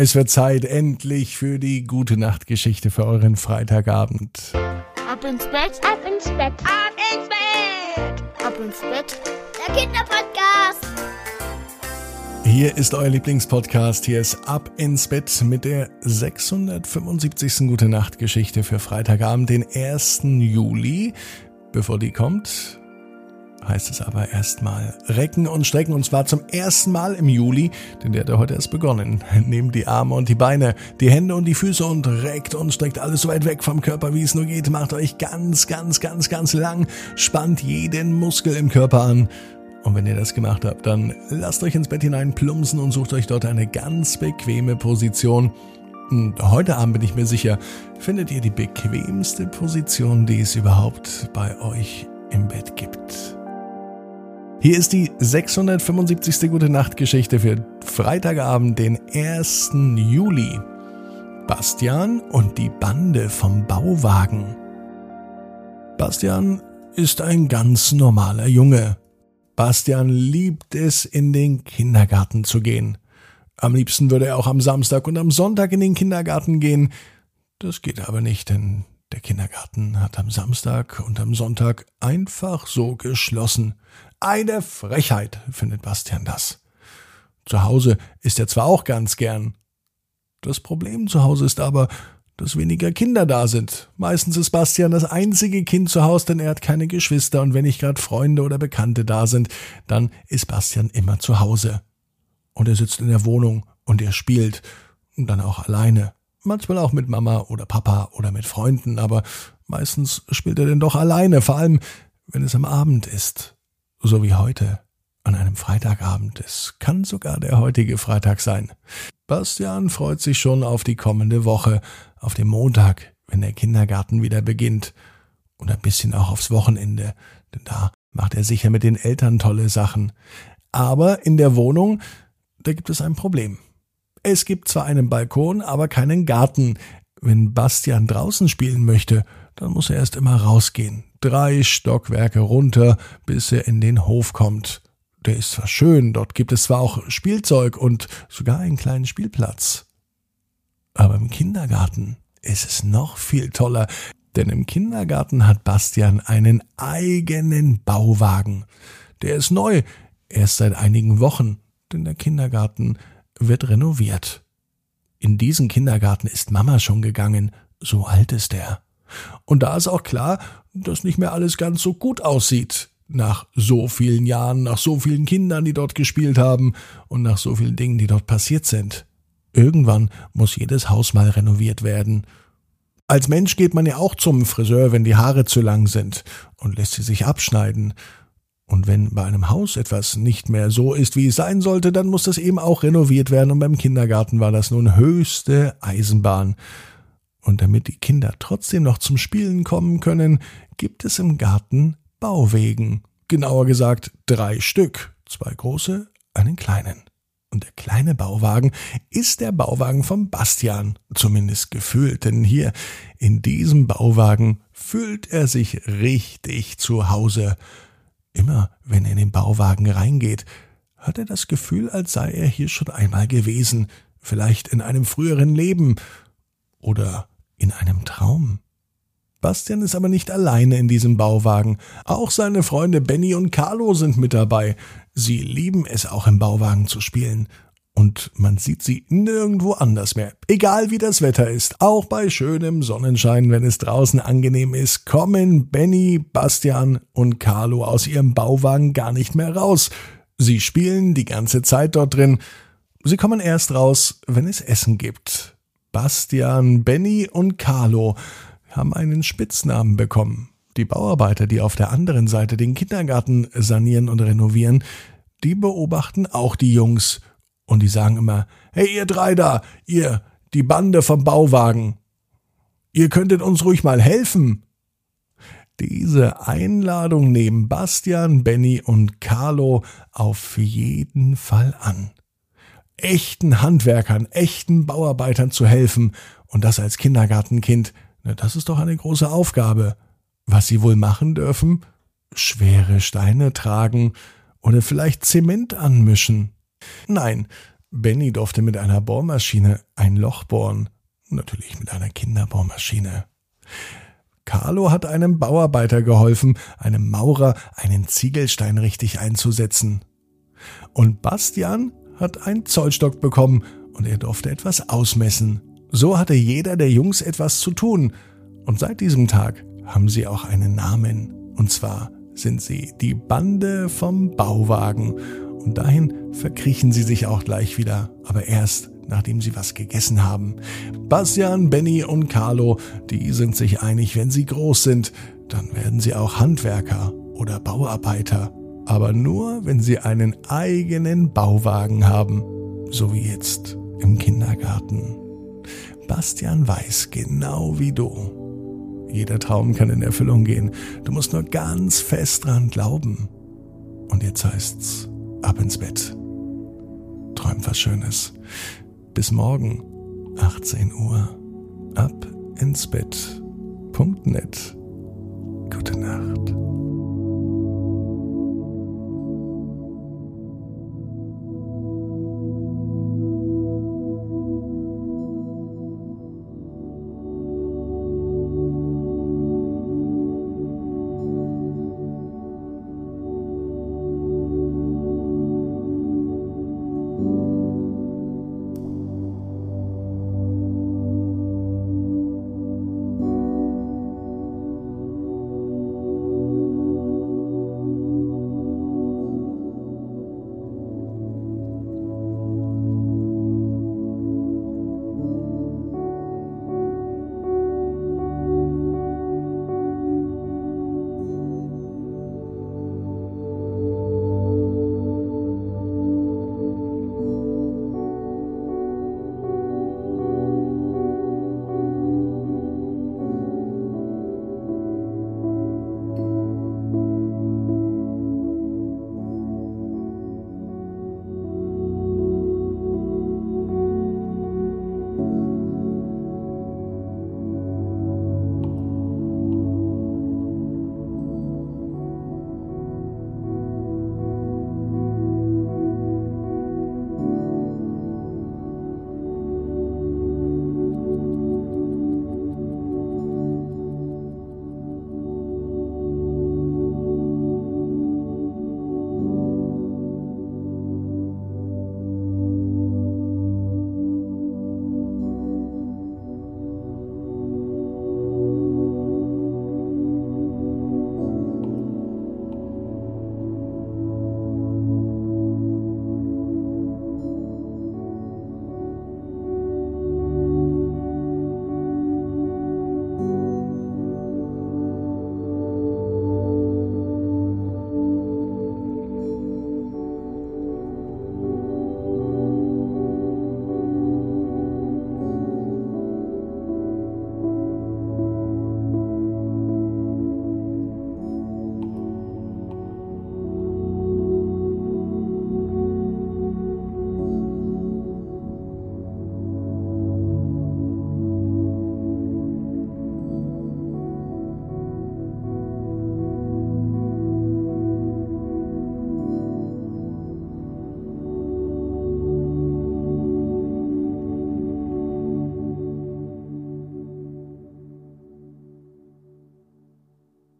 Es wird Zeit endlich für die gute Nachtgeschichte für euren Freitagabend. Ab ins Bett, ab ins Bett, ab ins Bett, ab ins Bett. Der Kinderpodcast. Hier ist euer Lieblingspodcast. Hier ist Ab ins Bett mit der 675. Gute Nachtgeschichte für Freitagabend, den 1. Juli. Bevor die kommt, heißt es aber erstmal recken und strecken und zwar zum ersten Mal im Juli, denn der hat ja heute erst begonnen. Nehmt die Arme und die Beine, die Hände und die Füße und reckt und streckt alles so weit weg vom Körper, wie es nur geht. Macht euch ganz, ganz, ganz, ganz lang, spannt jeden Muskel im Körper an. Und wenn ihr das gemacht habt, dann lasst euch ins Bett hinein plumpsen und sucht euch dort eine ganz bequeme Position. Und heute Abend bin ich mir sicher, findet ihr die bequemste Position, die es überhaupt bei euch im Bett gibt. Hier ist die 675. Gute Nacht Geschichte für Freitagabend, den 1. Juli. Bastian und die Bande vom Bauwagen. Bastian ist ein ganz normaler Junge. Bastian liebt es, in den Kindergarten zu gehen. Am liebsten würde er auch am Samstag und am Sonntag in den Kindergarten gehen. Das geht aber nicht, denn der Kindergarten hat am Samstag und am Sonntag einfach so geschlossen. Eine Frechheit, findet Bastian das. Zu Hause ist er zwar auch ganz gern. Das Problem zu Hause ist aber, dass weniger Kinder da sind. Meistens ist Bastian das einzige Kind zu Hause, denn er hat keine Geschwister und wenn nicht gerade Freunde oder Bekannte da sind, dann ist Bastian immer zu Hause. Und er sitzt in der Wohnung und er spielt und dann auch alleine manchmal auch mit Mama oder Papa oder mit Freunden, aber meistens spielt er denn doch alleine, vor allem wenn es am Abend ist, so wie heute an einem Freitagabend. Es kann sogar der heutige Freitag sein. Bastian freut sich schon auf die kommende Woche, auf den Montag, wenn der Kindergarten wieder beginnt. Und ein bisschen auch aufs Wochenende, denn da macht er sicher mit den Eltern tolle Sachen. Aber in der Wohnung, da gibt es ein Problem. Es gibt zwar einen Balkon, aber keinen Garten. Wenn Bastian draußen spielen möchte, dann muss er erst immer rausgehen. Drei Stockwerke runter, bis er in den Hof kommt. Der ist zwar schön, dort gibt es zwar auch Spielzeug und sogar einen kleinen Spielplatz. Aber im Kindergarten ist es noch viel toller, denn im Kindergarten hat Bastian einen eigenen Bauwagen. Der ist neu, erst seit einigen Wochen, denn der Kindergarten wird renoviert. In diesen Kindergarten ist Mama schon gegangen, so alt ist er. Und da ist auch klar, dass nicht mehr alles ganz so gut aussieht. Nach so vielen Jahren, nach so vielen Kindern, die dort gespielt haben und nach so vielen Dingen, die dort passiert sind. Irgendwann muss jedes Haus mal renoviert werden. Als Mensch geht man ja auch zum Friseur, wenn die Haare zu lang sind und lässt sie sich abschneiden. Und wenn bei einem Haus etwas nicht mehr so ist, wie es sein sollte, dann muss das eben auch renoviert werden. Und beim Kindergarten war das nun höchste Eisenbahn. Und damit die Kinder trotzdem noch zum Spielen kommen können, gibt es im Garten Bauwegen. Genauer gesagt drei Stück. Zwei große, einen kleinen. Und der kleine Bauwagen ist der Bauwagen von Bastian, zumindest gefühlt, denn hier in diesem Bauwagen fühlt er sich richtig zu Hause. Immer wenn er in den Bauwagen reingeht, hat er das Gefühl, als sei er hier schon einmal gewesen, vielleicht in einem früheren Leben oder in einem Traum. Bastian ist aber nicht alleine in diesem Bauwagen. Auch seine Freunde Benny und Carlo sind mit dabei. Sie lieben es auch im Bauwagen zu spielen und man sieht sie nirgendwo anders mehr. Egal wie das Wetter ist, auch bei schönem Sonnenschein, wenn es draußen angenehm ist, kommen Benny, Bastian und Carlo aus ihrem Bauwagen gar nicht mehr raus. Sie spielen die ganze Zeit dort drin. Sie kommen erst raus, wenn es Essen gibt. Bastian, Benny und Carlo haben einen Spitznamen bekommen. Die Bauarbeiter, die auf der anderen Seite den Kindergarten sanieren und renovieren, die beobachten auch die Jungs und die sagen immer, hey ihr drei da, ihr, die Bande vom Bauwagen, ihr könntet uns ruhig mal helfen. Diese Einladung nehmen Bastian, Benny und Carlo auf jeden Fall an. Echten Handwerkern, echten Bauarbeitern zu helfen und das als Kindergartenkind, na, das ist doch eine große Aufgabe. Was sie wohl machen dürfen? Schwere Steine tragen oder vielleicht Zement anmischen. Nein, Benny durfte mit einer Bohrmaschine ein Loch bohren. Natürlich mit einer Kinderbohrmaschine. Carlo hat einem Bauarbeiter geholfen, einem Maurer einen Ziegelstein richtig einzusetzen. Und Bastian hat einen Zollstock bekommen und er durfte etwas ausmessen. So hatte jeder der Jungs etwas zu tun. Und seit diesem Tag haben sie auch einen Namen. Und zwar sind sie die Bande vom Bauwagen. Und dahin verkriechen sie sich auch gleich wieder. Aber erst nachdem sie was gegessen haben. Bastian, Benny und Carlo, die sind sich einig, wenn sie groß sind, dann werden sie auch Handwerker oder Bauarbeiter. Aber nur, wenn sie einen eigenen Bauwagen haben. So wie jetzt im Kindergarten. Bastian weiß genau wie du. Jeder Traum kann in Erfüllung gehen. Du musst nur ganz fest dran glauben. Und jetzt heißt's, ab ins Bett. Träum was Schönes. Bis morgen, 18 Uhr. Ab ins. Gute Nacht.